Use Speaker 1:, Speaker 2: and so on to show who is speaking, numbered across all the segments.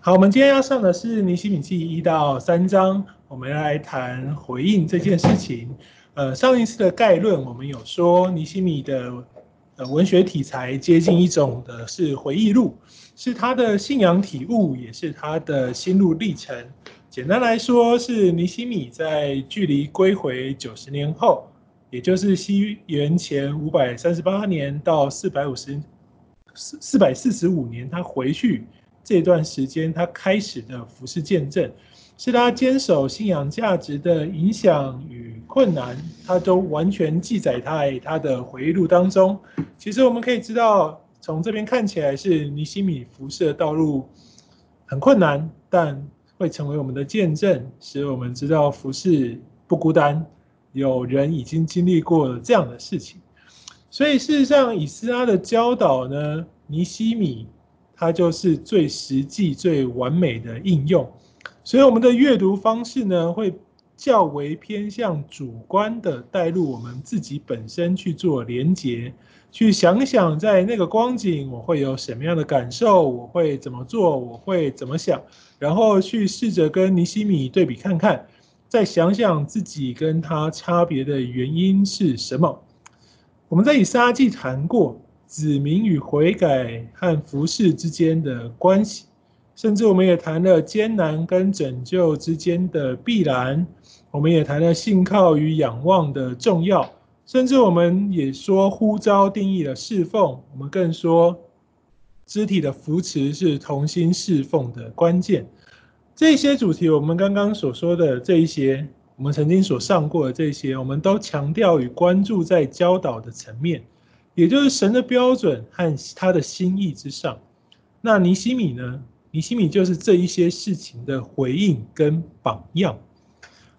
Speaker 1: 好，我们今天要上的是尼希米记一到三章，我们来谈回应这件事情。呃，上一次的概论我们有说，尼希米的呃文学题材接近一种的是回忆录，是他的信仰体悟，也是他的心路历程。简单来说，是尼西米在距离归回九十年后，也就是西元前五百三十八年到四百五十四四百四十五年，他回去。这段时间，他开始的服事见证，是他坚守信仰价值的影响与困难，他都完全记载在他的回忆录当中。其实我们可以知道，从这边看起来是尼西米服事的道路很困难，但会成为我们的见证，使我们知道服事不孤单，有人已经经历过这样的事情。所以事实上，以斯拉的教导呢，尼西米。它就是最实际、最完美的应用，所以我们的阅读方式呢，会较为偏向主观的带入我们自己本身去做连结，去想想在那个光景我会有什么样的感受，我会怎么做，我会怎么想，然后去试着跟尼希米对比看看，再想想自己跟他差别的原因是什么。我们在以斯拉记谈过。子民与悔改和服事之间的关系，甚至我们也谈了艰难跟拯救之间的必然，我们也谈了信靠与仰望的重要，甚至我们也说呼召定义了侍奉，我们更说肢体的扶持是同心侍奉的关键。这些主题，我们刚刚所说的这一些，我们曾经所上过的这些，我们都强调与关注在教导的层面。也就是神的标准和他的心意之上，那尼西米呢？尼西米就是这一些事情的回应跟榜样。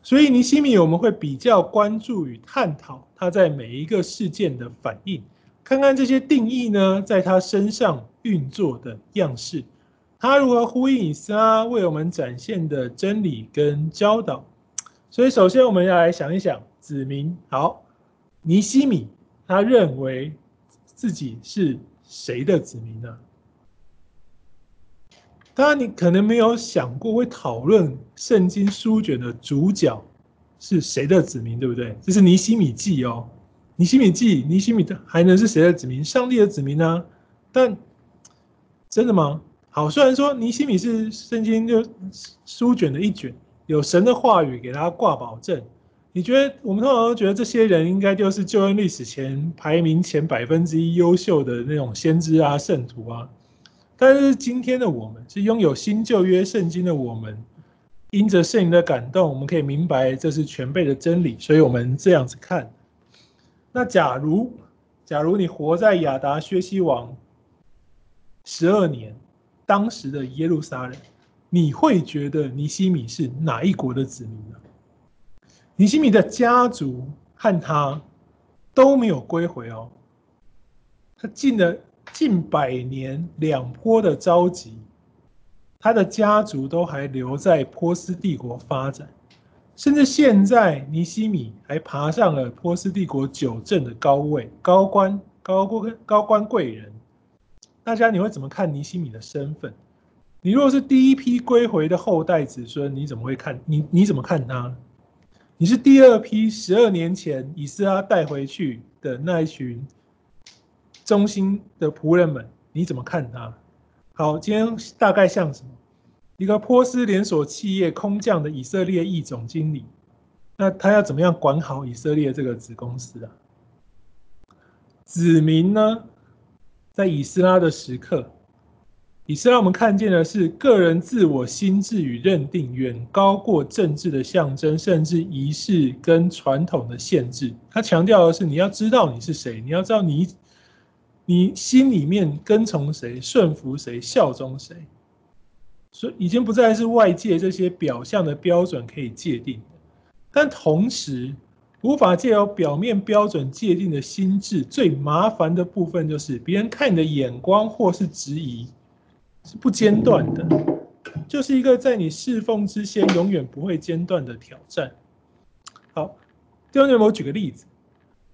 Speaker 1: 所以尼西米我们会比较关注与探讨他在每一个事件的反应，看看这些定义呢，在他身上运作的样式，他如何呼应以斯拉为我们展现的真理跟教导。所以首先我们要来想一想子民，好，尼西米他认为。自己是谁的子民呢？当然，你可能没有想过会讨论圣经书卷的主角是谁的子民，对不对？这是尼希米记哦，尼希米记，尼希米的还能是谁的子民？上帝的子民呢？但真的吗？好，虽然说尼希米是圣经就书卷的一卷，有神的话语给他挂保证。你觉得我们通常都觉得这些人应该就是救恩历史前排名前百分之一优秀的那种先知啊、圣徒啊，但是今天的我们是拥有新旧约圣经的我们，因着圣灵的感动，我们可以明白这是全备的真理，所以我们这样子看。那假如假如你活在亚达薛西王十二年，当时的耶路撒冷，你会觉得尼西米是哪一国的子民呢？尼西米的家族和他都没有归回哦，他进了近百年两波的召集，他的家族都还留在波斯帝国发展，甚至现在尼希米还爬上了波斯帝国九镇的高位，高官高官高官贵人。大家你会怎么看尼希米的身份？你若是第一批归回的后代子孙，你怎么会看你你怎么看他？你是第二批十二年前以斯拉带回去的那一群中心的仆人们，你怎么看他？好，今天大概像什么？一个波斯连锁企业空降的以色列裔总经理，那他要怎么样管好以色列这个子公司啊？子民呢，在以斯拉的时刻。以斯拉我们看见的是个人自我心智与认定远高过政治的象征，甚至仪式跟传统的限制。他强调的是你要知道你是谁，你要知道你你心里面跟从谁、顺服谁、效忠谁。所以已经不再是外界这些表象的标准可以界定的，但同时无法借由表面标准界定的心智，最麻烦的部分就是别人看你的眼光或是质疑。是不间断的，就是一个在你侍奉之先永远不会间断的挑战。好，弟兄姐妹，我举个例子，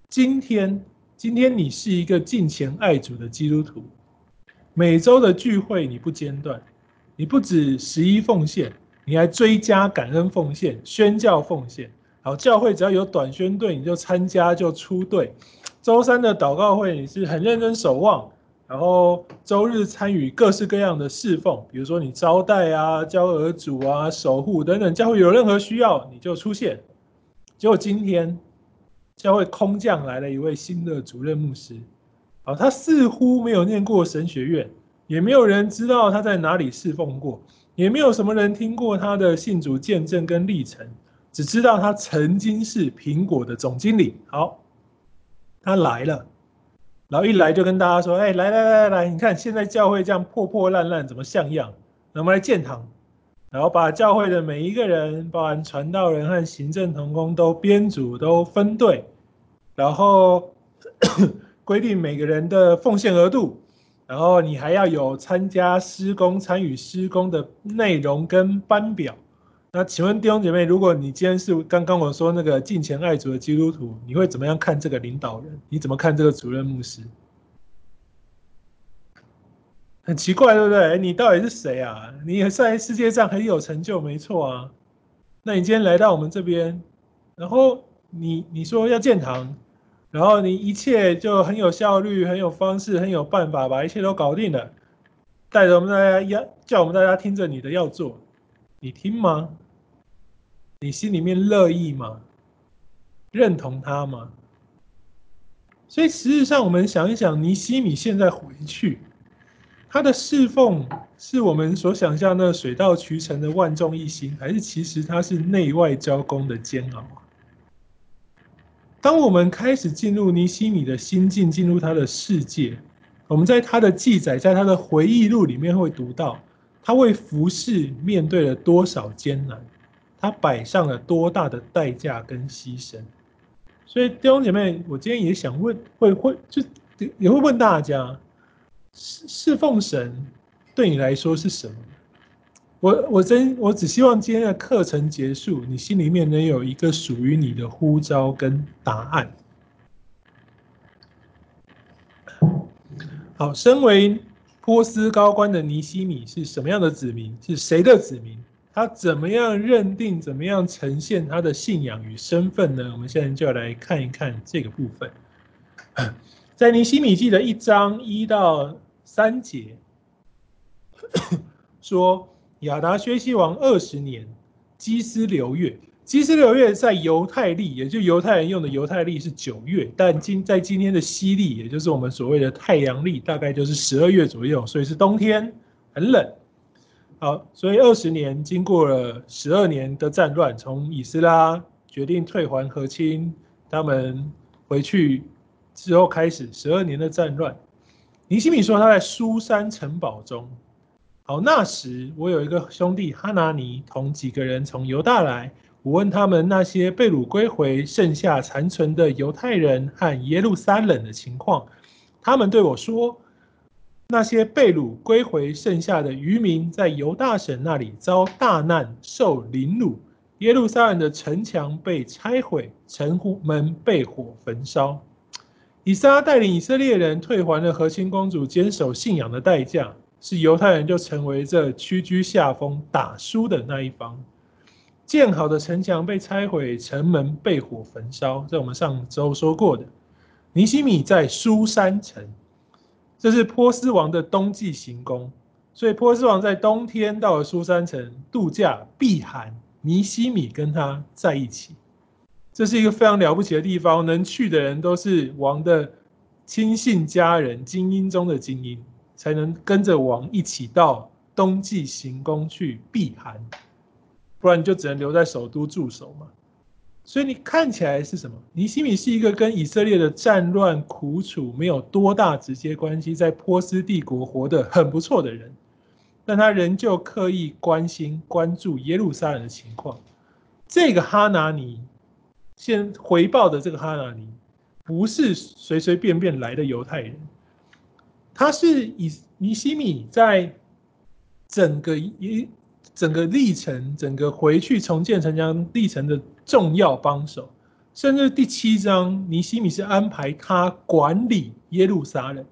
Speaker 1: 今天今天你是一个敬虔爱主的基督徒，每周的聚会你不间断，你不止十一奉献，你还追加感恩奉献、宣教奉献。好，教会只要有短宣队，你就参加就出队。周三的祷告会，你是很认真守望。然后周日参与各式各样的侍奉，比如说你招待啊、教儿主啊、守护等等，教会有任何需要你就出现。结果今天教会空降来了一位新的主任牧师，啊，他似乎没有念过神学院，也没有人知道他在哪里侍奉过，也没有什么人听过他的信主见证跟历程，只知道他曾经是苹果的总经理。好，他来了。然后一来就跟大家说：“哎，来来来来，你看现在教会这样破破烂烂，怎么像样？我们来建堂，然后把教会的每一个人，包含传道人和行政同工，都编组，都分队，然后 规定每个人的奉献额度，然后你还要有参加施工、参与施工的内容跟班表。”那请问弟兄姐妹，如果你今天是刚刚我说那个敬虔爱主的基督徒，你会怎么样看这个领导人？你怎么看这个主任牧师？很奇怪，对不对？你到底是谁啊？你也在世界上很有成就，没错啊。那你今天来到我们这边，然后你你说要建堂，然后你一切就很有效率、很有方式、很有办法，把一切都搞定了，带着我们大家要叫我们大家听着你的要做，你听吗？你心里面乐意吗？认同他吗？所以实际上，我们想一想，尼西米现在回去，他的侍奉是我们所想象的水到渠成的万众一心，还是其实他是内外交攻的煎熬？当我们开始进入尼西米的心境，进入他的世界，我们在他的记载，在他的回忆录里面会读到，他为服侍面对了多少艰难。他摆上了多大的代价跟牺牲，所以弟兄姐妹，我今天也想问，会会就也会问大家，侍侍奉神对你来说是什么？我我真我只希望今天的课程结束，你心里面能有一个属于你的呼召跟答案。好，身为波斯高官的尼西米是什么样的子民？是谁的子民？他怎么样认定？怎么样呈现他的信仰与身份呢？我们现在就来看一看这个部分。在尼西米记的一章一到三节，说亚达薛西王二十年，基斯流月，基斯流月在犹太历，也就犹太人用的犹太历是九月，但今在今天的西历，也就是我们所谓的太阳历，大概就是十二月左右，所以是冬天，很冷。好，所以二十年经过了十二年的战乱，从以斯拉决定退还和亲，他们回去之后开始十二年的战乱。尼希米说他在苏珊城堡中。好，那时我有一个兄弟哈拿尼同几个人从犹大来，我问他们那些被掳归回、剩下残存的犹太人和耶路撒冷的情况，他们对我说。那些被掳归回剩下的余民，在犹大省那里遭大难，受凌辱。耶路撒冷的城墙被拆毁，城门被火焚烧。以撒带领以色列人退还了和亲公主坚守信仰的代价，是犹太人就成为这屈居下风、打输的那一方。建好的城墙被拆毁，城门被火焚烧。这我们上周说过的。尼希米在苏珊城。这是波斯王的冬季行宫，所以波斯王在冬天到了苏珊城度假避寒，尼西米跟他在一起，这是一个非常了不起的地方，能去的人都是王的亲信家人，精英中的精英，才能跟着王一起到冬季行宫去避寒，不然就只能留在首都驻守嘛。所以你看起来是什么？尼西米是一个跟以色列的战乱苦楚没有多大直接关系，在波斯帝国活得很不错的人，但他仍旧刻意关心关注耶路撒冷的情况。这个哈拿尼先回报的这个哈拿尼，不是随随便便来的犹太人，他是以尼西米在整个一整个历程，整个回去重建城墙历程的重要帮手。甚至第七章，尼西米是安排他管理耶路撒冷。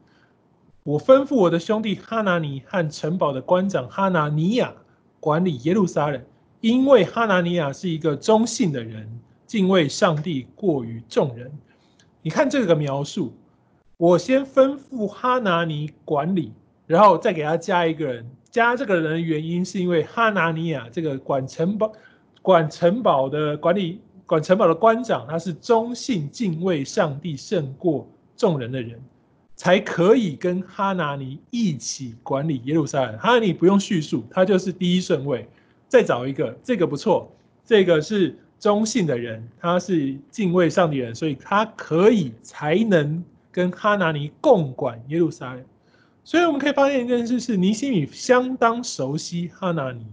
Speaker 1: 我吩咐我的兄弟哈拿尼和城堡的官长哈拿尼亚管理耶路撒冷，因为哈拿尼亚是一个忠信的人，敬畏上帝过于众人。你看这个描述，我先吩咐哈拿尼管理，然后再给他加一个人，加这个人的原因是因为哈拿尼亚这个管城堡、管城堡的管理。管城堡的官长，他是忠信敬畏上帝胜过众人的人，才可以跟哈拿尼一起管理耶路撒冷。哈拿尼不用叙述，他就是第一顺位。再找一个，这个不错，这个是忠信的人，他是敬畏上帝的人，所以他可以才能跟哈拿尼共管耶路撒冷。所以我们可以发现一件事是，尼西米相当熟悉哈拿尼。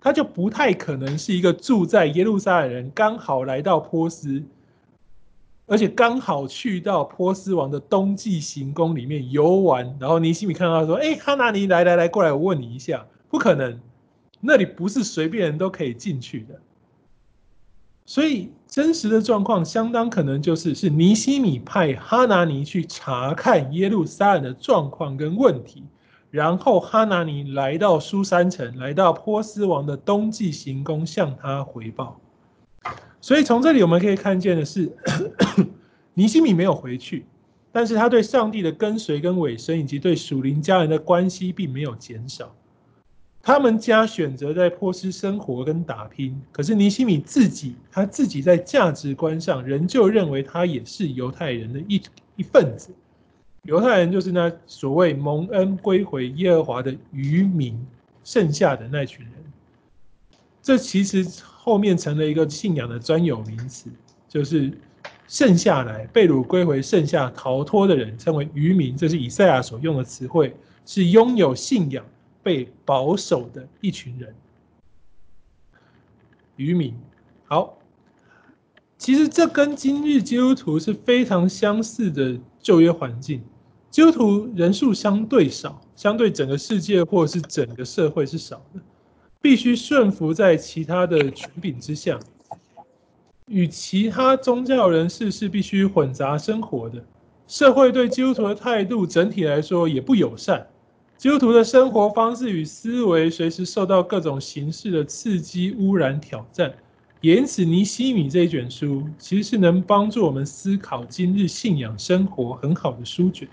Speaker 1: 他就不太可能是一个住在耶路撒冷人，刚好来到波斯，而且刚好去到波斯王的冬季行宫里面游玩，然后尼西米看到他说：“哎，哈拿尼，来来来，过来，我问你一下。”不可能，那里不是随便人都可以进去的。所以真实的状况相当可能就是是尼希米派哈拿尼去查看耶路撒冷的状况跟问题。然后哈拿尼来到苏珊城，来到波斯王的冬季行宫，向他回报。所以从这里我们可以看见的是，尼希米没有回去，但是他对上帝的跟随跟委身，以及对属灵家人的关系，并没有减少。他们家选择在波斯生活跟打拼，可是尼西米自己，他自己在价值观上仍旧认为他也是犹太人的一一份子。犹太人就是那所谓蒙恩归回耶和华的余民，剩下的那群人。这其实后面成了一个信仰的专有名词，就是剩下来被掳归回、剩下逃脱的人称为余民。这是以赛亚所用的词汇，是拥有信仰、被保守的一群人。渔民，好，其实这跟今日基督徒是非常相似的旧约环境。基督徒人数相对少，相对整个世界或是整个社会是少的，必须顺服在其他的权柄之下，与其他宗教人士是必须混杂生活的。社会对基督徒的态度整体来说也不友善，基督徒的生活方式与思维随时受到各种形式的刺激、污染、挑战。因此，尼西米这一卷书其实是能帮助我们思考今日信仰生活很好的书卷。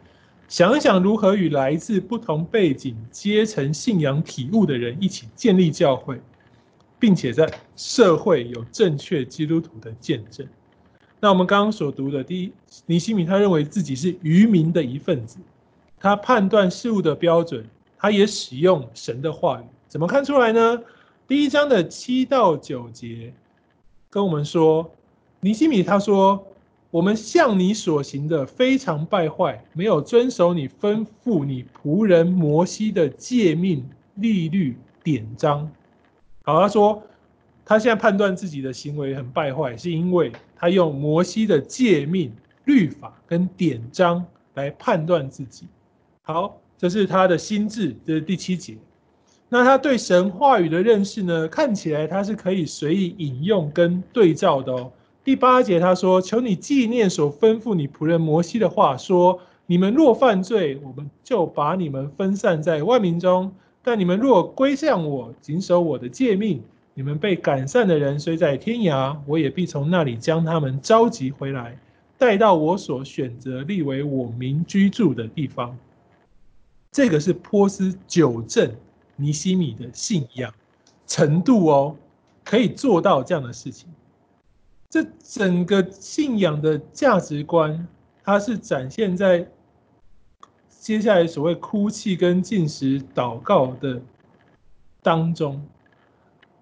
Speaker 1: 想一想如何与来自不同背景、阶层、信仰体悟的人一起建立教会，并且在社会有正确基督徒的见证。那我们刚刚所读的第一，尼西米他认为自己是余民的一份子，他判断事物的标准，他也使用神的话语。怎么看出来呢？第一章的七到九节跟我们说，尼西米他说。我们向你所行的非常败坏，没有遵守你吩咐你仆人摩西的诫命、律例、典章。好，他说他现在判断自己的行为很败坏，是因为他用摩西的诫命、律法跟典章来判断自己。好，这是他的心智，这是第七节。那他对神话语的认识呢？看起来他是可以随意引用跟对照的哦。第八节他说：“求你纪念所吩咐你仆人摩西的话，说：你们若犯罪，我们就把你们分散在万民中；但你们若归向我，谨守我的诫命，你们被赶散的人虽在天涯，我也必从那里将他们召集回来，带到我所选择立为我民居住的地方。”这个是波斯纠正尼西米的信仰程度哦，可以做到这样的事情。这整个信仰的价值观，它是展现在接下来所谓哭泣跟禁食祷告的当中。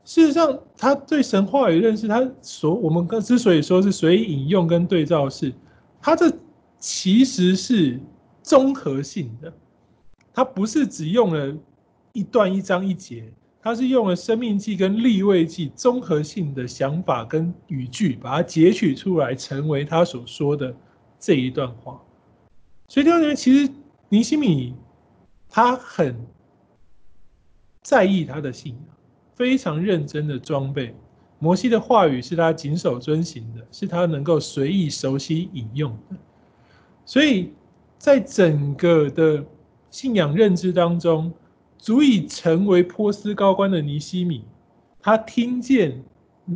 Speaker 1: 事实上，他对神话语认识，他所我们之所以说是随意引用跟对照是，他这其实是综合性的，他不是只用了一段一章一节。他是用了《生命记》跟《立位记》综合性的想法跟语句，把它截取出来，成为他所说的这一段话。所以第二点，其实尼西米他很在意他的信仰，非常认真的装备。摩西的话语是他谨守遵行的，是他能够随意熟悉引用的。所以在整个的信仰认知当中，足以成为波斯高官的尼西米，他听见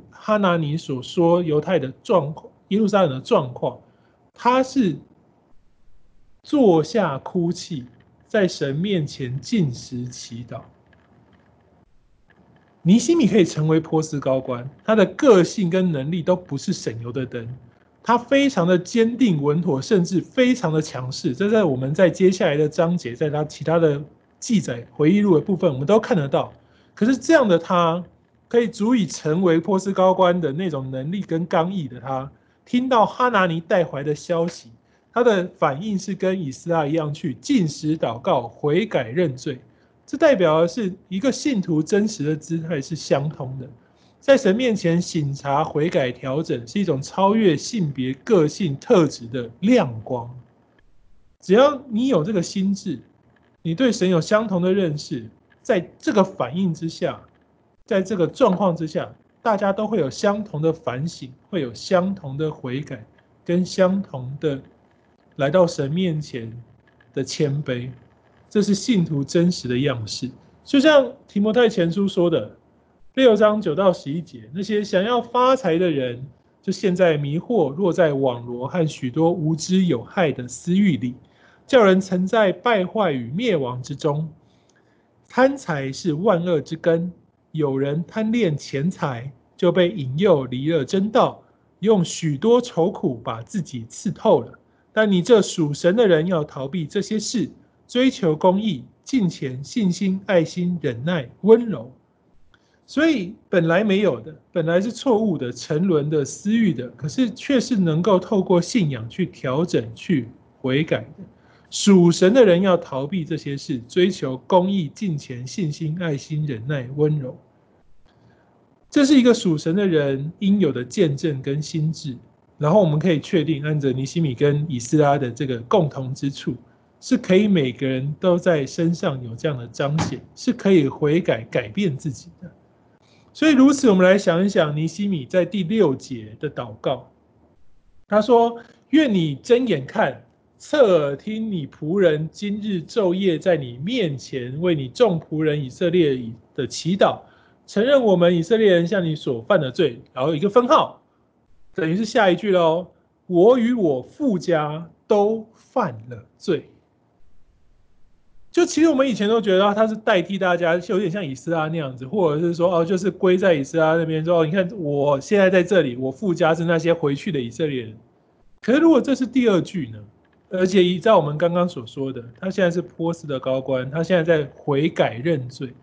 Speaker 1: 哈拿尼所说犹太的状况、耶路撒冷的状况，他是坐下哭泣，在神面前进食祈祷。尼西米可以成为波斯高官，他的个性跟能力都不是省油的灯，他非常的坚定稳妥，甚至非常的强势。这在我们在接下来的章节，在他其他的记载回忆录的部分，我们都看得到。可是这样的他，可以足以成为波斯高官的那种能力跟刚毅的他，听到哈拿尼带回来的消息，他的反应是跟以斯拉一样，去进食祷告、悔改认罪。这代表的是一个信徒真实的姿态是相通的，在神面前省察、悔改、调整，是一种超越性别、个性特质的亮光。只要你有这个心智，你对神有相同的认识，在这个反应之下，在这个状况之下，大家都会有相同的反省，会有相同的悔改，跟相同的来到神面前的谦卑。这是信徒真实的样式，就像提摩太前书说的六章九到十一节，那些想要发财的人，就陷在迷惑，落在网罗和许多无知有害的私欲里，叫人沉在败坏与灭亡之中。贪财是万恶之根，有人贪恋钱财，就被引诱离了真道，用许多愁苦把自己刺透了。但你这属神的人要逃避这些事。追求公义、敬虔、信心、爱心、忍耐、温柔，所以本来没有的，本来是错误的、沉沦的、私欲的，可是却是能够透过信仰去调整、去悔改的。属神的人要逃避这些事，追求公义、敬虔、信心、爱心、忍耐、温柔。这是一个属神的人应有的见证跟心智。然后我们可以确定，按着尼西米跟以斯拉的这个共同之处。是可以每个人都在身上有这样的彰显，是可以悔改改变自己的。所以如此，我们来想一想尼西米在第六节的祷告。他说：“愿你睁眼看，侧耳听你仆人今日昼夜在你面前为你众仆人以色列的祈祷，承认我们以色列人向你所犯的罪。”然后一个分号，等于是下一句喽：“我与我父家都犯了罪。”就其实我们以前都觉得他是代替大家，有点像以斯拉那样子，或者是说哦，就是归在以斯拉那边说哦，你看我现在在这里，我富家是那些回去的以色列人。可是如果这是第二句呢？而且依照我们刚刚所说的，他现在是波斯的高官，他现在在悔改认罪。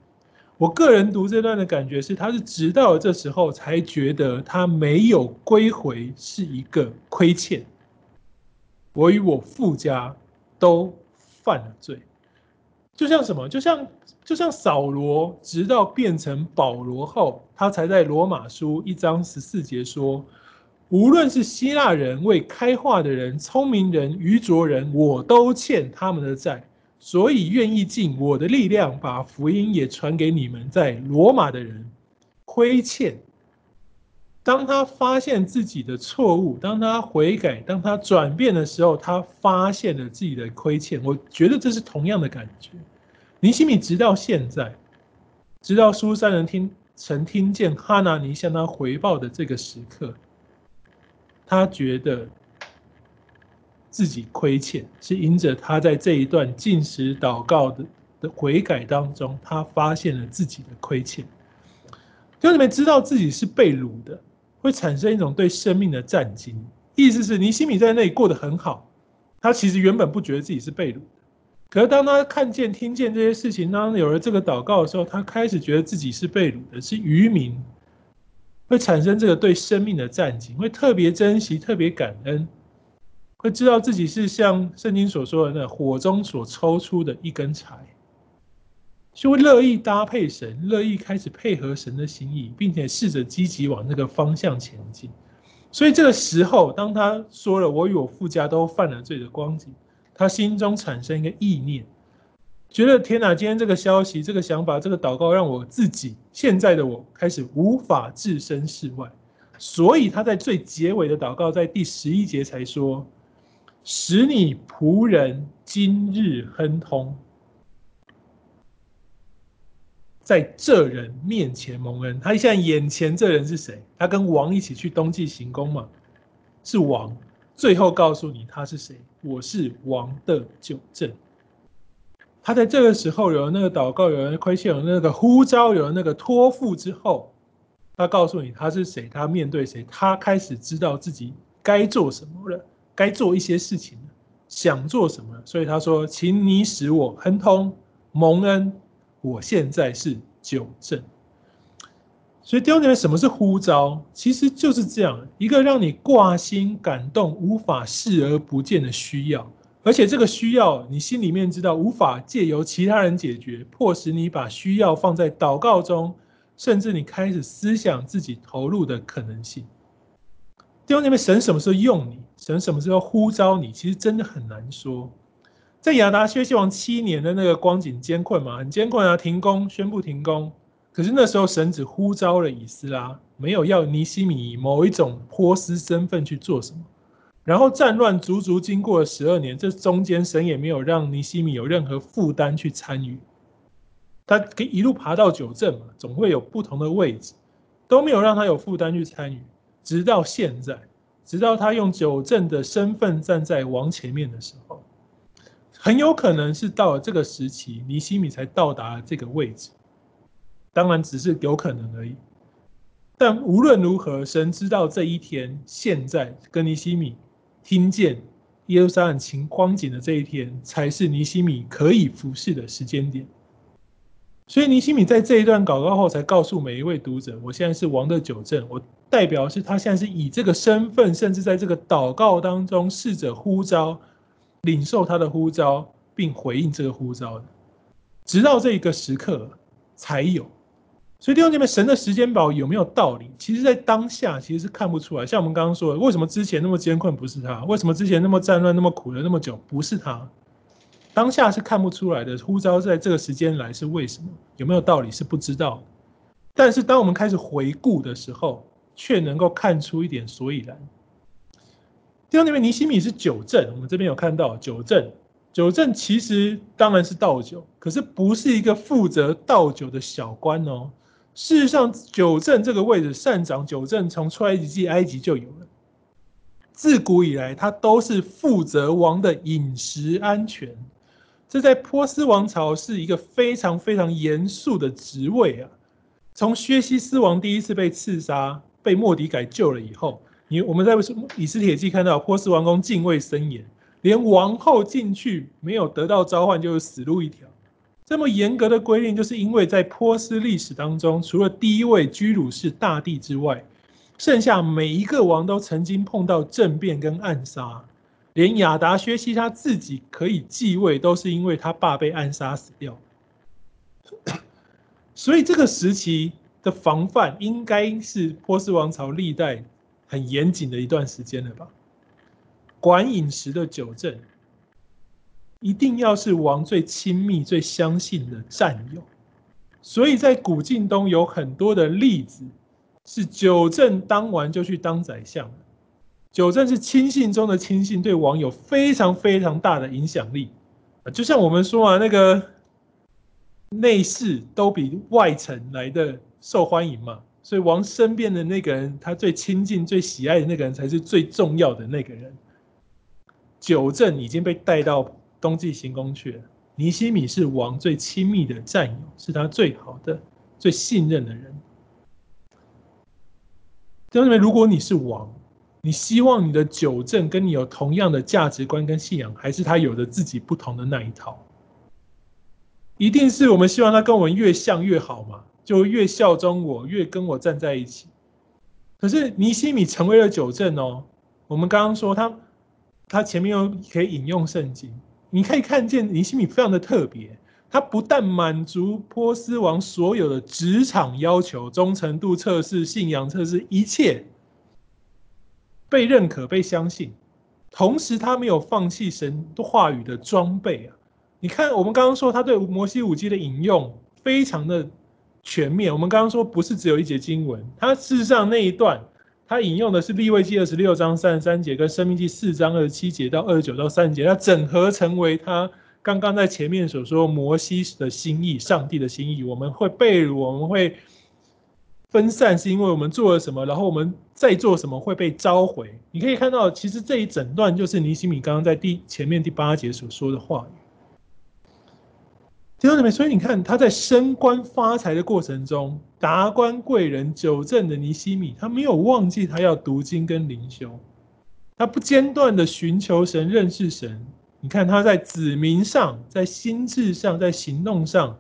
Speaker 1: 我个人读这段的感觉是，他是直到这时候才觉得他没有归回是一个亏欠。我与我富家都犯了罪。就像什么？就像就像扫罗，直到变成保罗后，他才在罗马书一章十四节说：“无论是希腊人、为开化的人、聪明人、愚拙人，我都欠他们的债，所以愿意尽我的力量，把福音也传给你们在罗马的人。亏欠。当他发现自己的错误，当他悔改，当他转变的时候，他发现了自己的亏欠。我觉得这是同样的感觉。尼西米直到现在，直到苏珊人听曾听见哈拿尼向他回报的这个时刻，他觉得自己亏欠，是因着他在这一段进食祷告的的悔改当中，他发现了自己的亏欠。就你们知道自己是被掳的。会产生一种对生命的战惊，意思是尼西米在那里过得很好，他其实原本不觉得自己是被掳的，可是当他看见、听见这些事情，当有了这个祷告的时候，他开始觉得自己是被掳的，是渔民，会产生这个对生命的战惊，会特别珍惜、特别感恩，会知道自己是像圣经所说的那火中所抽出的一根柴。就会乐意搭配神，乐意开始配合神的心意，并且试着积极往那个方向前进。所以这个时候，当他说了“我与我父家都犯了罪”的光景，他心中产生一个意念，觉得天哪，今天这个消息、这个想法、这个祷告，让我自己现在的我开始无法置身事外。所以他在最结尾的祷告，在第十一节才说：“使你仆人今日亨通，在这人面前蒙恩。”他现在眼前这人是谁？他跟王一起去东济行宫嘛？是王。最后告诉你他是谁？我是王的九正。他在这个时候有了那个祷告，有了亏欠，有了那个呼召，有了那个托付之后，他告诉你他是谁，他面对谁，他开始知道自己该做什么了，该做一些事情了，想做什么。所以他说：“请你使我亨通蒙恩，我现在是九正。”所以弟兄姐妹，什么是呼召？其实就是这样一个让你挂心感动、无法视而不见的需要。而且这个需要，你心里面知道无法借由其他人解决，迫使你把需要放在祷告中，甚至你开始思想自己投入的可能性。弟兄姐妹，神什么时候用你？神什么时候呼召你？其实真的很难说。在亚达薛西王七年的那个光景艰困嘛，很艰困啊，停工，宣布停工。可是那时候神只呼召了以斯拉，没有要尼西米以某一种波斯身份去做什么。然后战乱足足经过了十二年，这中间神也没有让尼西米有任何负担去参与。他可以一路爬到酒政嘛，总会有不同的位置，都没有让他有负担去参与。直到现在，直到他用酒政的身份站在王前面的时候，很有可能是到了这个时期，尼西米才到达了这个位置。当然只是有可能而已。但无论如何，神知道这一天，现在跟尼西米。听见耶路撒冷情光景的这一天，才是尼西米可以服侍的时间点。所以尼西米在这一段祷告后，才告诉每一位读者：“我现在是王的九正，我代表是他现在是以这个身份，甚至在这个祷告当中，试着呼召、领受他的呼召，并回应这个呼召的，直到这一个时刻才有。”所以弟兄姐妹，神的时间表有没有道理？其实，在当下其实是看不出来。像我们刚刚说的，为什么之前那么艰困不是他？为什么之前那么战乱、那么苦了那么久不是他？当下是看不出来的。呼召在这个时间来是为什么？有没有道理是不知道。但是当我们开始回顾的时候，却能够看出一点所以然。弟兄姐妹，尼西米是酒政，我们这边有看到酒政。酒政其实当然是倒酒，可是不是一个负责倒酒的小官哦。事实上，九正这个位置，擅长九正，从出埃及记埃及就有了。自古以来，他都是负责王的饮食安全。这在波斯王朝是一个非常非常严肃的职位啊。从薛西斯王第一次被刺杀，被莫迪改救了以后，你我们在以斯帖记看到波斯王宫敬畏森严，连王后进去没有得到召唤，就是死路一条。这么严格的规定，就是因为在波斯历史当中，除了第一位居鲁士大帝之外，剩下每一个王都曾经碰到政变跟暗杀，连亚达薛西他自己可以继位，都是因为他爸被暗杀死掉。所以这个时期的防范，应该是波斯王朝历代很严谨的一段时间了吧？管饮食的酒政。一定要是王最亲密、最相信的战友，所以在古晋东有很多的例子，是九正当完就去当宰相。九正是亲信中的亲信，对王有非常非常大的影响力。就像我们说啊，那个内侍都比外臣来的受欢迎嘛，所以王身边的那个人，他最亲近、最喜爱的那个人，才是最重要的那个人。九正已经被带到。冬季行宫去了。尼西米是王最亲密的战友，是他最好的、最信任的人。弟兄姊妹，如果你是王，你希望你的九正跟你有同样的价值观跟信仰，还是他有着自己不同的那一套？一定是我们希望他跟我们越像越好嘛，就越效忠我，越跟我站在一起。可是尼西米成为了九正哦。我们刚刚说他，他前面又可以引用圣经。你可以看见尼西米非常的特别，他不但满足波斯王所有的职场要求、忠诚度测试、信仰测试，一切被认可、被相信，同时他没有放弃神话语的装备啊，你看，我们刚刚说他对摩西五经的引用非常的全面。我们刚刚说不是只有一节经文，他事实上那一段他引用的是利未记二十六章三十三节跟申命记四章二十七节到二十九到三十节，他整合成为他刚刚在前面所说摩西的心意、上帝的心意。我们会被我们会。分散是因为我们做了什么，然后我们再做什么会被召回。你可以看到，其实这一整段就是尼西米刚刚在第前面第八节所说的话语。听到没？所以你看他在升官发财的过程中，达官贵人纠正的尼西米，他没有忘记他要读经跟灵修，他不间断的寻求神、认识神。你看他在子民上、在心智上、在行动上，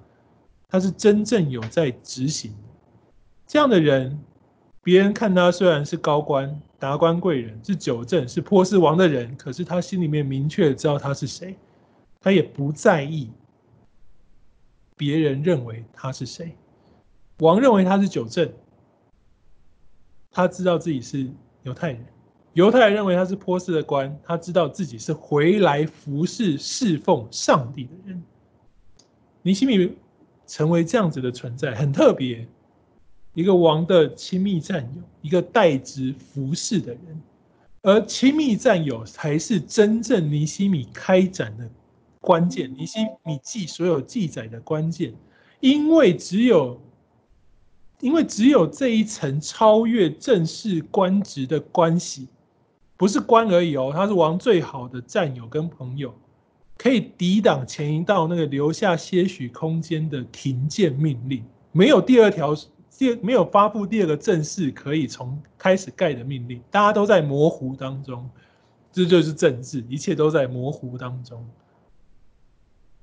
Speaker 1: 他是真正有在执行。这样的人，别人看他虽然是高官、达官贵人，是九正，是波斯王的人，可是他心里面明确知道他是谁，他也不在意别人认为他是谁。王认为他是九正，他知道自己是犹太人；犹太人认为他是波斯的官，他知道自己是回来服侍、侍奉上帝的人。尼西米成为这样子的存在，很特别。一个王的亲密战友，一个代职服侍的人，而亲密战友才是真正尼西米开展的关键。尼西米记所有记载的关键，因为只有，因为只有这一层超越正式官职的关系，不是官而已哦，他是王最好的战友跟朋友，可以抵挡前一道那个留下些许空间的停建命令，没有第二条。第没有发布第二个正式可以从开始盖的命令，大家都在模糊当中，这就是政治，一切都在模糊当中。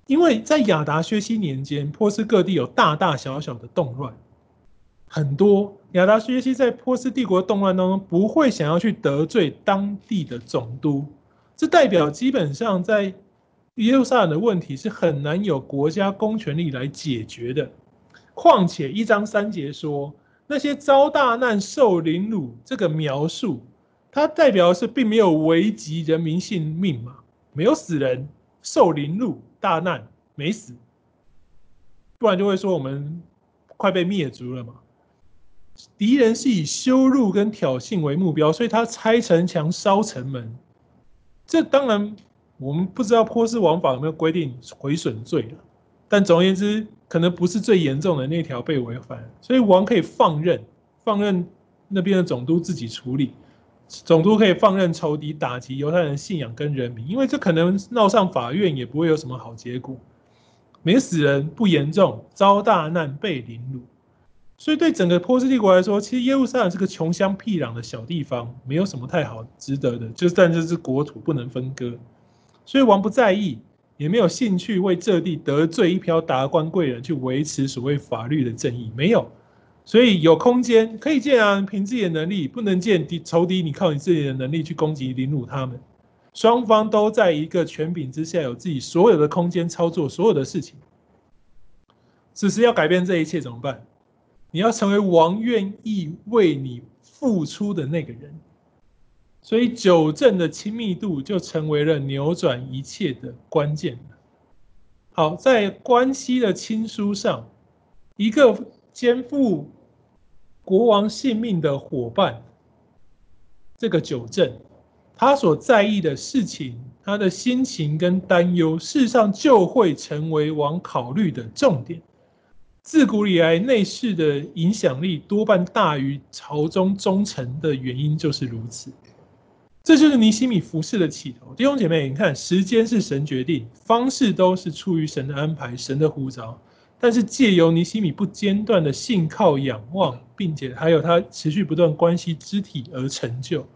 Speaker 1: 因为在亚达薛西年间，波斯各地有大大小小的动乱，很多亚达薛西在波斯帝国动乱当中不会想要去得罪当地的总督，这代表基本上在耶路撒冷的问题是很难有国家公权力来解决的。况且一章三节说，那些遭大难受凌辱这个描述，它代表的是并没有危及人民性命嘛，没有死人，受凌辱大难没死，不然就会说我们快被灭族了嘛。敌人是以羞辱跟挑衅为目标，所以他拆城墙、烧城门。这当然我们不知道波斯王法有没有规定毁损罪，但总而言之。可能不是最严重的那条被违反，所以王可以放任，放任那边的总督自己处理。总督可以放任仇敌打击犹太人信仰跟人民，因为这可能闹上法院也不会有什么好结果。没死人不严重，遭大难被凌辱。所以对整个波斯帝国来说，其实耶路撒冷是个穷乡僻壤的小地方，没有什么太好值得的，就是但这是国土不能分割，所以王不在意。也没有兴趣为这地得罪一票达官贵人去维持所谓法律的正义，没有，所以有空间可以建啊，凭自己的能力不能建敌仇敌，你靠你自己的能力去攻击凌辱他们，双方都在一个权柄之下，有自己所有的空间操作所有的事情。此时要改变这一切怎么办？你要成为王愿意为你付出的那个人。所以九正的亲密度就成为了扭转一切的关键。好，在关系的亲疏上，一个肩负国王性命的伙伴，这个九正，他所在意的事情，他的心情跟担忧，事实上就会成为王考虑的重点。自古以来，内侍的影响力多半大于朝中忠臣的原因就是如此。这就是尼西米服侍的起头，弟兄姐妹，你看，时间是神决定，方式都是出于神的安排，神的呼召。但是借由尼西米不间断的信靠、仰望，并且还有他持续不断关系肢体而成就。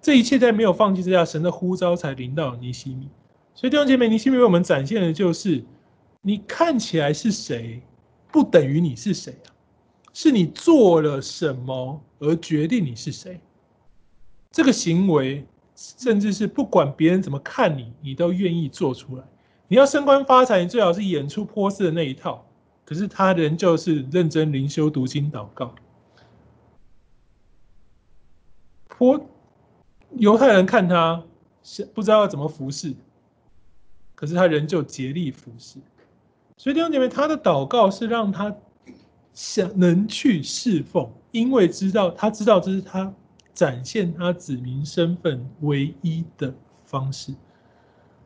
Speaker 1: 这一切在没有放弃之下，神的呼召才临到尼西米。所以弟兄姐妹，尼西米为我们展现的就是，你看起来是谁，不等于你是谁啊，是你做了什么而决定你是谁。这个行为，甚至是不管别人怎么看你，你都愿意做出来。你要升官发财，你最好是演出波斯的那一套。可是他仍就是认真灵修、读经、祷告。波犹太人看他是不知道要怎么服侍，可是他仍旧竭力服侍。所以弟兄姐妹，他的祷告是让他想能去侍奉，因为知道他知道这是他展现他子民身份唯一的方式。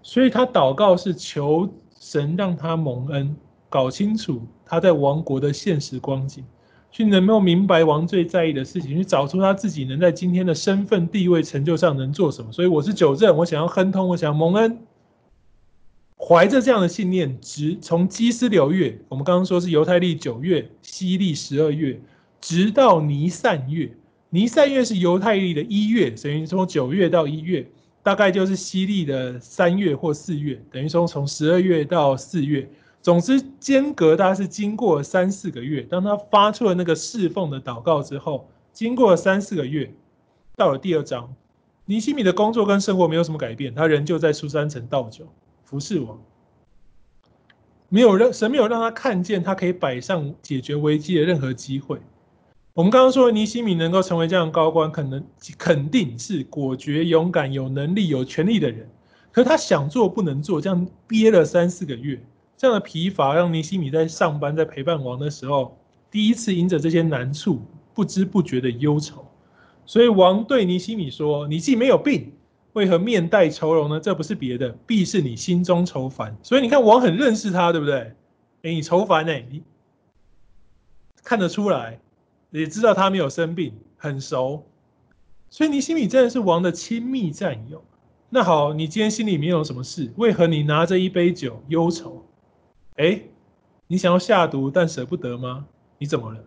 Speaker 1: 所以他祷告是求神让他蒙恩，搞清楚他在王国的现实光景。去能够明白王最在意的事情，去找出他自己能在今天的身份地位成就上能做什么。所以我是九正，我想要亨通，我想要蒙恩，怀着这样的信念，直从基斯流月，我们刚刚说是犹太历九月，西历十二月，直到尼散月。尼散月是犹太历的一月，等于从九月到一月，大概就是西历的三月或四月，等于说从十二月到四月。总之，间隔大概是经过三四个月。当他发出了那个侍奉的祷告之后，经过三四个月，到了第二章，尼西米的工作跟生活没有什么改变，他仍旧在苏珊城倒酒服侍王。没有让神没有让他看见他可以摆上解决危机的任何机会。我们刚刚说尼西米能够成为这样高官，可能肯定是果决、勇敢、有能力、有权力的人。可是他想做不能做，这样憋了三四个月。这样的疲乏让尼西米在上班，在陪伴王的时候，第一次迎着这些难处，不知不觉的忧愁。所以王对尼西米说：“你既没有病，为何面带愁容呢？这不是别的，必是你心中愁烦。”所以你看，王很认识他，对不对？诶，你愁烦呢？你看得出来，也知道他没有生病，很熟。所以你心里真的是王的亲密战友。那好，你今天心里面有什么事？为何你拿着一杯酒忧愁？哎，你想要下毒，但舍不得吗？你怎么了？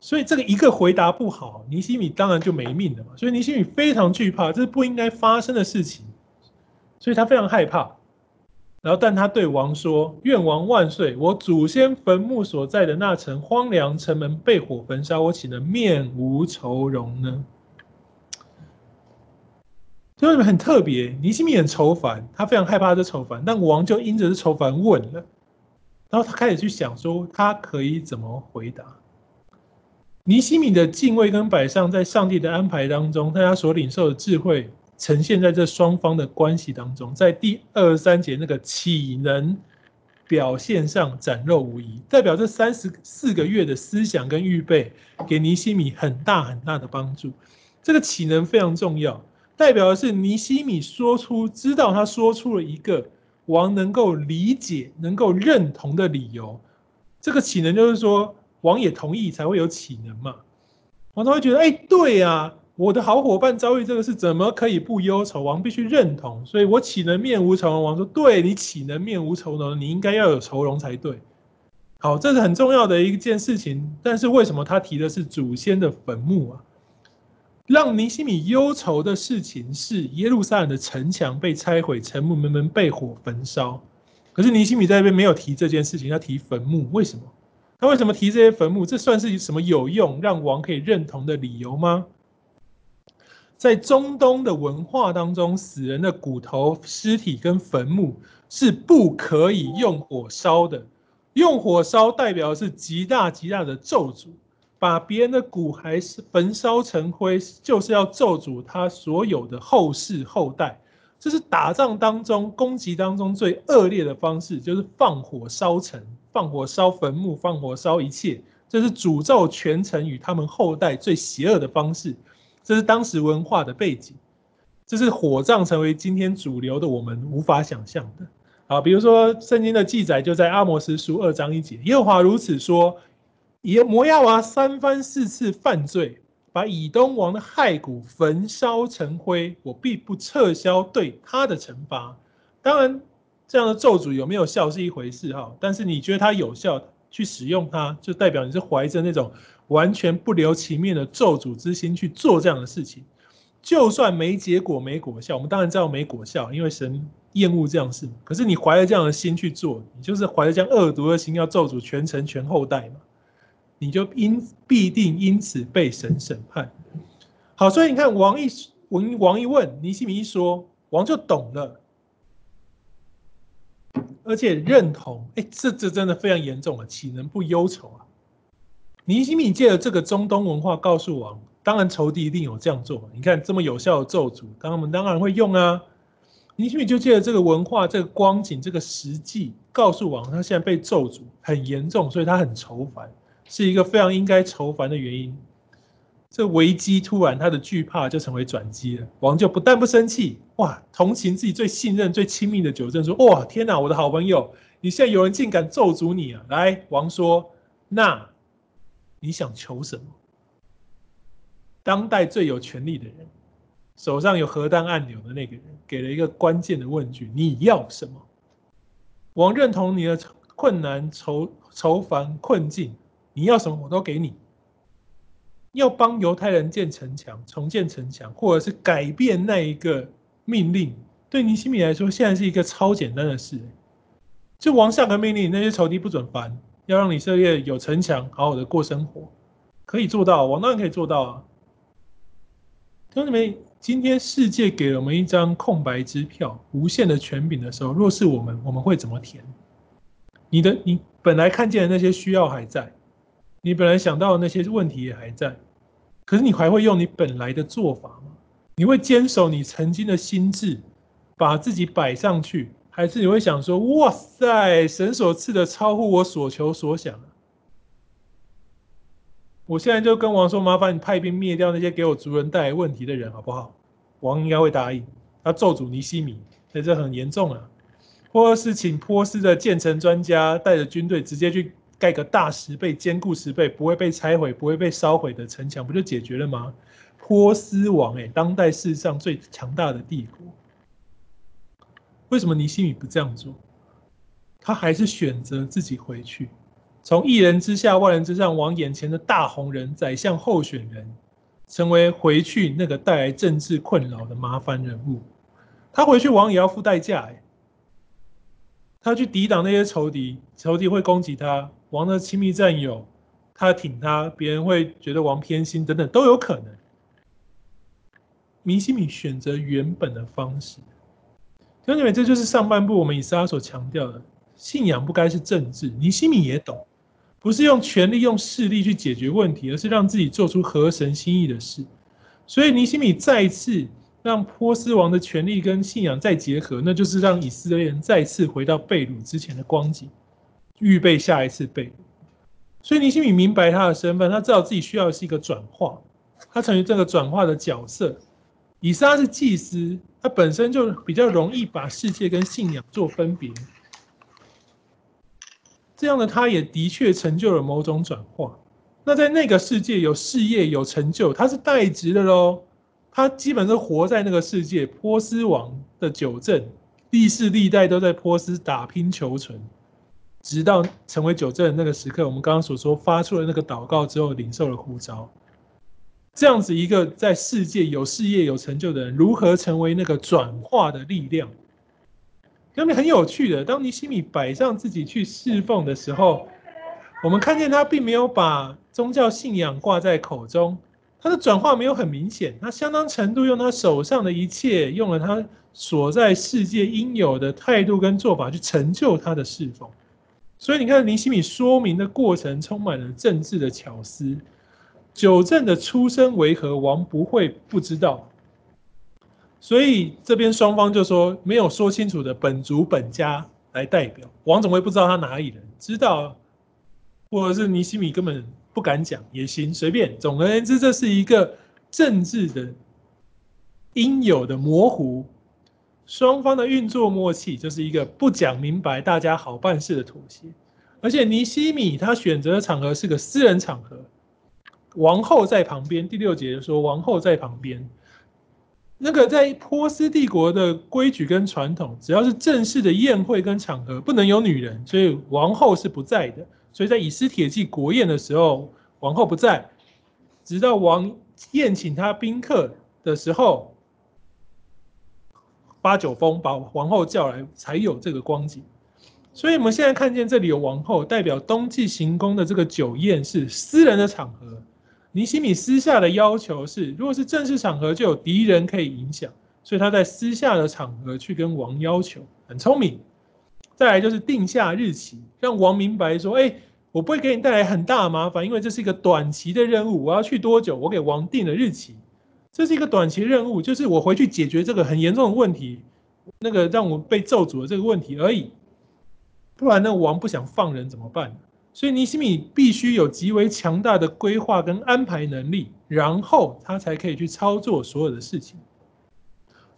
Speaker 1: 所以这个一个回答不好，尼西米当然就没命了嘛。所以尼西米非常惧怕，这是不应该发生的事情，所以他非常害怕。然后，但他对王说：“愿王万岁！我祖先坟墓所在的那城荒凉，城门被火焚烧，我岂能面无愁容呢？”所以很特别，尼西米很愁烦，他非常害怕这愁烦，但王就因着这愁烦问了，然后他开始去想说他可以怎么回答。尼西米的敬畏跟摆上，在上帝的安排当中，大家所领受的智慧呈现在这双方的关系当中，在第二十三节那个岂能表现上展露无遗，代表这三十四个月的思想跟预备，给尼西米很大很大的帮助。这个岂能非常重要。代表的是尼西米说出，知道他说出了一个王能够理解、能够认同的理由。这个岂能就是说，王也同意才会有岂能嘛？王都会觉得，哎，对呀，我的好伙伴遭遇这个事，怎么可以不忧愁？王必须认同，所以我岂能面无愁容？王说，对，你岂能面无愁容？你应该要有愁容才对。好，这是很重要的一件事情。但是为什么他提的是祖先的坟墓啊？让尼西米忧愁的事情是耶路撒冷的城墙被拆毁，城门门被火焚烧。可是尼西米在这边没有提这件事情，要提坟墓，为什么？他为什么提这些坟墓？这算是什么有用让王可以认同的理由吗？在中东的文化当中，死人的骨头、尸体跟坟墓是不可以用火烧的，用火烧代表是极大极大的咒诅。把别人的骨骸是焚烧成灰，就是要咒诅他所有的后世后代。这是打仗当中攻击当中最恶劣的方式，就是放火烧城、放火烧坟墓、放火烧一切。这是诅咒全城与他们后代最邪恶的方式。这是当时文化的背景。这是火葬成为今天主流的我们无法想象的。好，比如说圣经的记载就在阿摩斯书二章一节，耶和华如此说。以摩押王三番四次犯罪，把以东王的骸骨焚烧成灰，我必不撤销对他的惩罚。当然，这样的咒诅有没有效是一回事哈，但是你觉得它有效，去使用它，就代表你是怀着那种完全不留情面的咒诅之心去做这样的事情。就算没结果、没果效，我们当然知道没果效，因为神厌恶这样事。可是你怀着这样的心去做，你就是怀着这样恶毒的心要咒诅全城全后代嘛。你就因必定因此被神审判。好，所以你看王一王王一问，尼西米一说，王就懂了，而且认同。哎，这这真的非常严重了，岂能不忧愁啊？尼西米借着这个中东文化告诉王，当然仇敌一定有这样做。你看这么有效的咒诅，他们当然会用啊。尼西米就借着这个文化、这个光景、这个实际，告诉王他现在被咒诅很严重，所以他很愁烦，是一个非常应该愁烦的原因。这危机突然他的惧怕就成为转机了，王就不但不生气，哇，同情自己最信任、最亲密的九正，说：哇，天哪，我的好朋友，你现在有人竟敢咒诅你啊！来，王说，那你想求什么？当代最有权力的人。手上有核弹按钮的那个人给了一个关键的问句：你要什么？王认同你的困难、愁愁烦、困境，你要什么我都给你。要帮犹太人建城墙、重建城墙，或者是改变那一个命令，对尼西米来说，现在是一个超简单的事。就王下个命令，那些仇敌不准烦，要让以色列有城墙，好好的过生活，可以做到，王当然可以做到啊。兄弟们。今天世界给了我们一张空白支票，无限的权柄的时候，若是我们，我们会怎么填？你的你本来看见的那些需要还在，你本来想到的那些问题也还在，可是你还会用你本来的做法吗？你会坚守你曾经的心智，把自己摆上去，还是你会想说：哇塞，神所赐的超乎我所求所想？我现在就跟王说：“麻烦你派兵灭掉那些给我族人带来问题的人，好不好？”王应该会答应。他咒诅尼西米，所以这很严重啊。或者是请波斯的建城专家带着军队直接去盖个大十倍、坚固十倍、不会被拆毁、不会被烧毁的城墙，不就解决了吗？波斯王，哎，当代世上最强大的帝国，为什么尼西米不这样做？他还是选择自己回去。从一人之下，万人之上，往眼前的大红人宰相候选人，成为回去那个带来政治困扰的麻烦人物。他回去，王也要付代价哎。他去抵挡那些仇敌，仇敌会攻击他，王的亲密战友，他挺他，别人会觉得王偏心，等等都有可能。尼西米选择原本的方式，兄弟们，这就是上半部我们以撒所强调的。信仰不该是政治，尼西米也懂，不是用权力、用势力去解决问题，而是让自己做出合神心意的事。所以尼西米再次让波斯王的权力跟信仰再结合，那就是让以色列人再次回到被掳之前的光景，预备下一次被掳。所以尼西米明白他的身份，他知道自己需要的是一个转化，他成为这个转化的角色。以撒是祭司，他本身就比较容易把世界跟信仰做分别。这样的他也的确成就了某种转化。那在那个世界有事业有成就，他是代职的喽。他基本上活在那个世界，波斯王的九政，历世历代都在波斯打拼求存，直到成为九正的那个时刻，我们刚刚所说发出了那个祷告之后，领受了呼召。这样子一个在世界有事业有成就的人，如何成为那个转化的力量？那边很有趣的，当尼西米摆上自己去侍奉的时候，我们看见他并没有把宗教信仰挂在口中，他的转化没有很明显，他相当程度用他手上的一切，用了他所在世界应有的态度跟做法去成就他的侍奉。所以你看尼西米说明的过程充满了政治的巧思，九政的出身为何，王不会不知道。所以这边双方就说没有说清楚的本族本家来代表，王总会不知道他哪里人，知道，或者是尼西米根本不敢讲也行，随便。总而言之，这是一个政治的应有的模糊，双方的运作默契就是一个不讲明白，大家好办事的妥协。而且尼西米他选择的场合是个私人场合，王后在旁边。第六节说王后在旁边。那个在波斯帝国的规矩跟传统，只要是正式的宴会跟场合，不能有女人，所以王后是不在的。所以在以斯帖记国宴的时候，王后不在，直到王宴请他宾客的时候，八九封把王后叫来，才有这个光景。所以我们现在看见这里有王后，代表冬季行宫的这个酒宴是私人的场合。尼西米私下的要求是，如果是正式场合，就有敌人可以影响，所以他在私下的场合去跟王要求，很聪明。再来就是定下日期，让王明白说，哎，我不会给你带来很大麻烦，因为这是一个短期的任务，我要去多久，我给王定了日期，这是一个短期任务，就是我回去解决这个很严重的问题，那个让我被咒诅的这个问题而已。不然那王不想放人怎么办？所以尼西米必须有极为强大的规划跟安排能力，然后他才可以去操作所有的事情。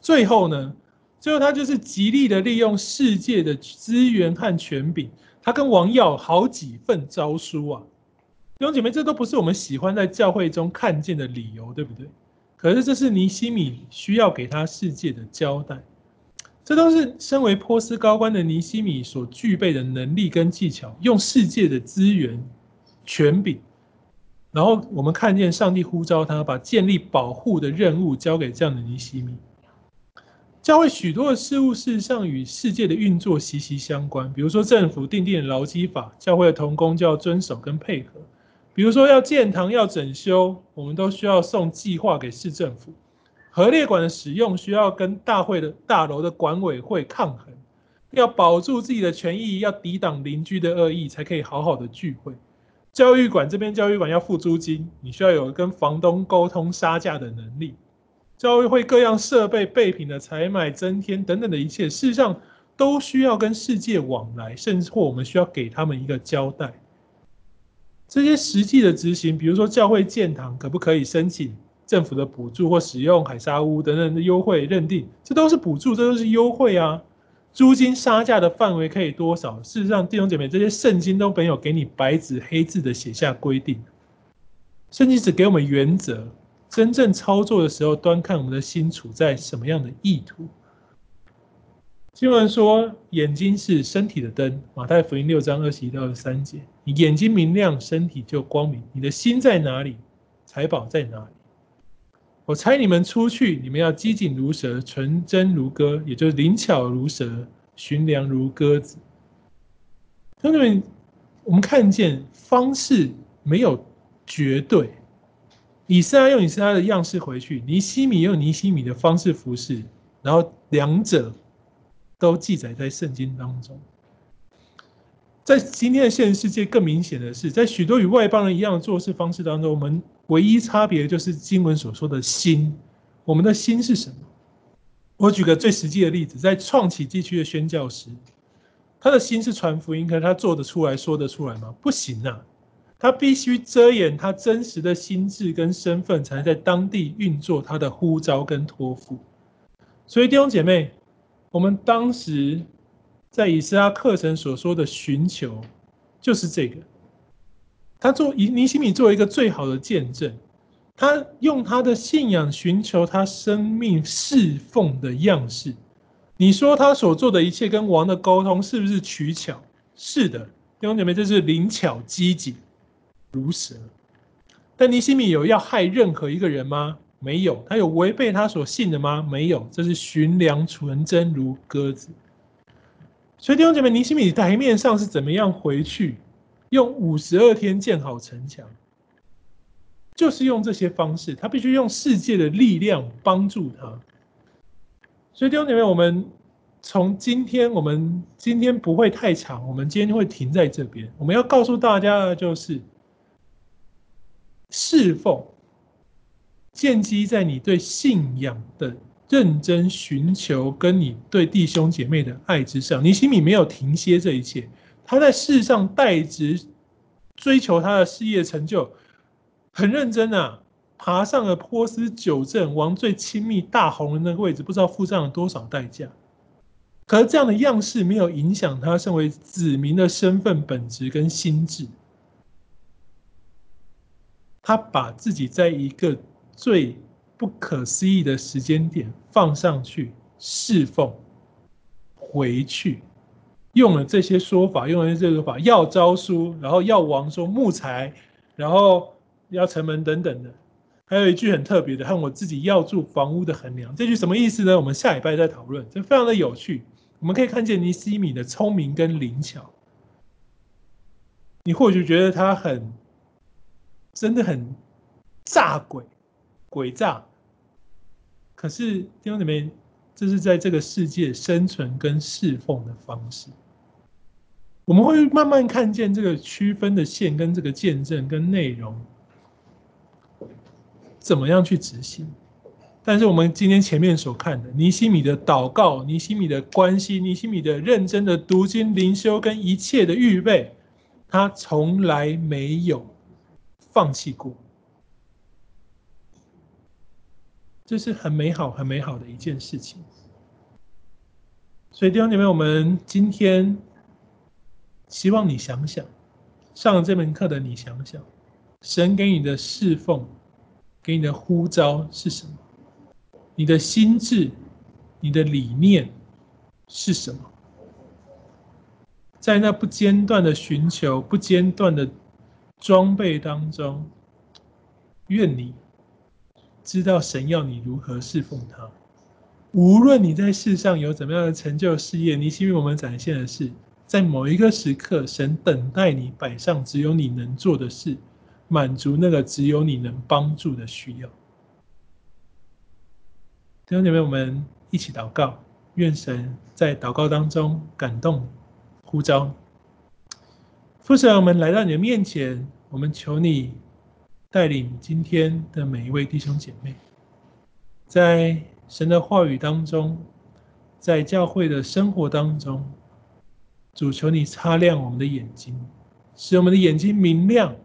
Speaker 1: 最后呢，最后他就是极力的利用世界的资源和权柄，他跟王要好几份诏书啊。弟兄姐妹，这都不是我们喜欢在教会中看见的理由，对不对？可是这是尼西米需要给他世界的交代，这都是身为波斯高官的尼西米所具备的能力跟技巧，用世界的资源、权柄，然后我们看见上帝呼召他把建立保护的任务交给这样的尼西米。教会许多的事物事实上与世界的运作息息相关，比如说政府订定的劳基法，教会的同工就要遵守跟配合。比如说要建堂要整修，我们都需要送计划给市政府；核列馆的使用需要跟大会的大楼的管委会抗衡，要保住自己的权益，要抵挡邻居的恶意，才可以好好的聚会。教育馆这边教育馆要付租金，你需要有跟房东沟通杀价的能力。教育会各样设备备品的采买增添等等的一切，事实上都需要跟世界往来，甚至或我们需要给他们一个交代。这些实际的执行，比如说教会建堂可不可以申请政府的补助或使用海沙屋等等的优惠认定，这都是补助，这都是优惠啊。租金杀价的范围可以多少？事实上，弟兄姐妹，这些圣经都没有给你白纸黑字的写下规定，圣经只给我们原则，真正操作的时候，端看我们的心处在什么样的意图。经文说，眼睛是身体的灯。马太福音六章二十一到二十三节，你眼睛明亮，身体就光明。你的心在哪里，财宝在哪里？我猜你们出去，你们要机警如蛇，纯真如鸽，也就是灵巧如蛇，寻良如鸽子。兄弟们，我们看见方式没有绝对。以斯拉用以斯拉的样式回去，尼西米用尼西米的方式服侍，然后两者。都记载在圣经当中。在今天的现实世界，更明显的是，在许多与外邦人一样的做事方式当中，我们唯一差别就是经文所说的心。我们的心是什么？我举个最实际的例子，在创启地区的宣教时，他的心是传福音，可是他做得出来说得出来吗？不行啊！他必须遮掩他真实的心智跟身份，才能在当地运作他的呼召跟托付。所以弟兄姐妹。我们当时在以斯拉课程所说的寻求，就是这个。他做以尼西米做一个最好的见证，他用他的信仰寻求他生命侍奉的样式。你说他所做的一切跟王的沟通是不是取巧？是的，弟兄姐妹，这是灵巧机警如蛇。但尼西米有要害任何一个人吗？没有，他有违背他所信的吗？没有，这是驯良纯真如鸽子。所以弟兄姐妹，尼西米台面上是怎么样回去？用五十二天建好城墙，就是用这些方式。他必须用世界的力量帮助他。所以弟兄姐妹，我们从今天，我们今天不会太长，我们今天会停在这边。我们要告诉大家的就是侍奉。建基在你对信仰的认真寻求，跟你对弟兄姐妹的爱之上。尼西米没有停歇这一切，他在世上代职，追求他的事业成就，很认真啊，爬上了波斯九镇王最亲密大红人的那个位置，不知道付上了多少代价。可是这样的样式没有影响他身为子民的身份、本质跟心智。他把自己在一个。最不可思议的时间点放上去侍奉，回去用了这些说法，用了这个法要招书，然后要王说木材，然后要城门等等的。还有一句很特别的，和我自己要住房屋的衡量，这句什么意思呢？我们下礼拜再讨论。这非常的有趣，我们可以看见尼西米的聪明跟灵巧。你或许觉得他很，真的很炸鬼。诡诈，可是弟兄姊妹，这是在这个世界生存跟侍奉的方式。我们会慢慢看见这个区分的线跟这个见证跟内容，怎么样去执行？但是我们今天前面所看的尼西米的祷告、尼西米的关系、尼西米的认真的读经灵修跟一切的预备，他从来没有放弃过。这是很美好、很美好的一件事情。所以弟兄姐妹，我们今天希望你想想，上了这门课的你想想，神给你的侍奉，给你的呼召是什么？你的心智，你的理念是什么？在那不间断的寻求、不间断的装备当中，愿你知道神要你如何侍奉他。无论你在世上有怎么样的成就事业，你希望我们展现的是，在某一个时刻，神等待你摆上只有你能做的事，满足那个只有你能帮助的需要。弟兄姐妹，我们一起祷告，愿神在祷告当中感动、呼召。父神，我们来到你的面前，我们求你带领今天的每一位弟兄姐妹，在神的话语当中，在教会的生活当中，主求你擦亮我们的眼睛，使我们的眼睛明亮，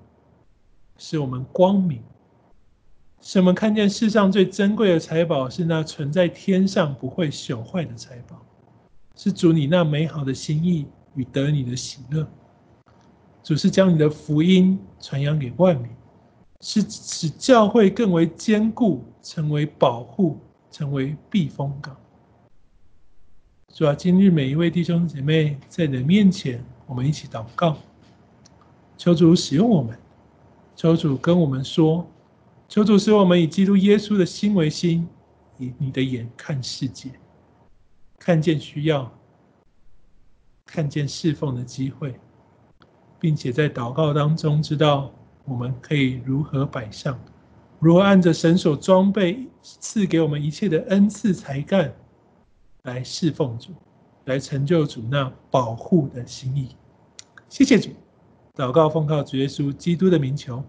Speaker 1: 使我们光明。使我们看见世上最珍贵的财宝是那存在天上不会朽坏的财宝，是主你那美好的心意与得你的喜乐。主是将你的福音传扬给万民，是使教会更为坚固，成为保护，成为避风港。主啊，今日每一位弟兄姐妹在你的面前，我们一起祷告，求主使用我们，求主跟我们说。求主使我们以基督耶稣的心为心，以你的眼看世界，看见需要，看见侍奉的机会，并且在祷告当中知道我们可以如何摆上，如何按着神所装备赐给我们一切的恩赐才干来侍奉主，来成就主那保护的心意。谢谢主，祷告奉靠主耶稣基督的名求，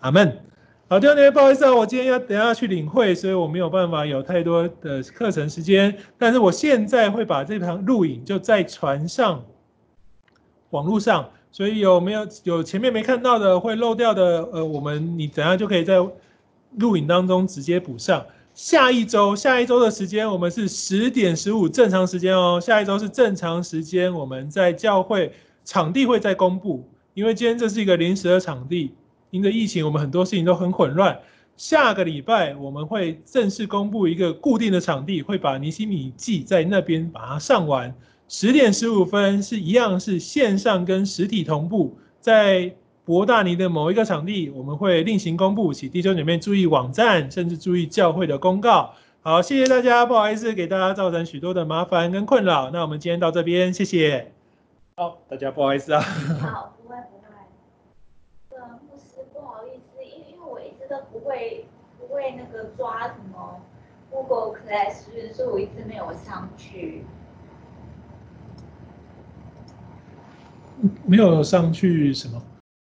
Speaker 1: 阿门。好，弟兄姐妹，不好意思啊，我今天要等下去领会，所以我没有办法有太多的课程时间。但是我现在会把这堂录影就再传上网络上，所以有没有有前面没看到的会漏掉的，呃，我们你等下就可以在录影当中直接补上。下一周，下一周的时间我们是十点十五正常时间哦，下一周是正常时间，我们在教会场地会再公布，因为今天这是一个临时的场地。因为疫情，我们很多事情都很混乱。下个礼拜我们会正式公布一个固定的场地，会把尼西米记在那边把它上完。十点十五分是一样，是线上跟实体同步，在博大尼的某一个场地，我们会另行公布。请弟兄姐妹注意网站，甚至注意教会的公告。好，谢谢大家，不好意思给大家造成许多的麻烦跟困扰。那我们今天到这边，谢谢。好，大家不好意思啊。好。
Speaker 2: 不会不会那个抓什么 Google Class，所以我一直没有上去。
Speaker 1: 没有上去什么？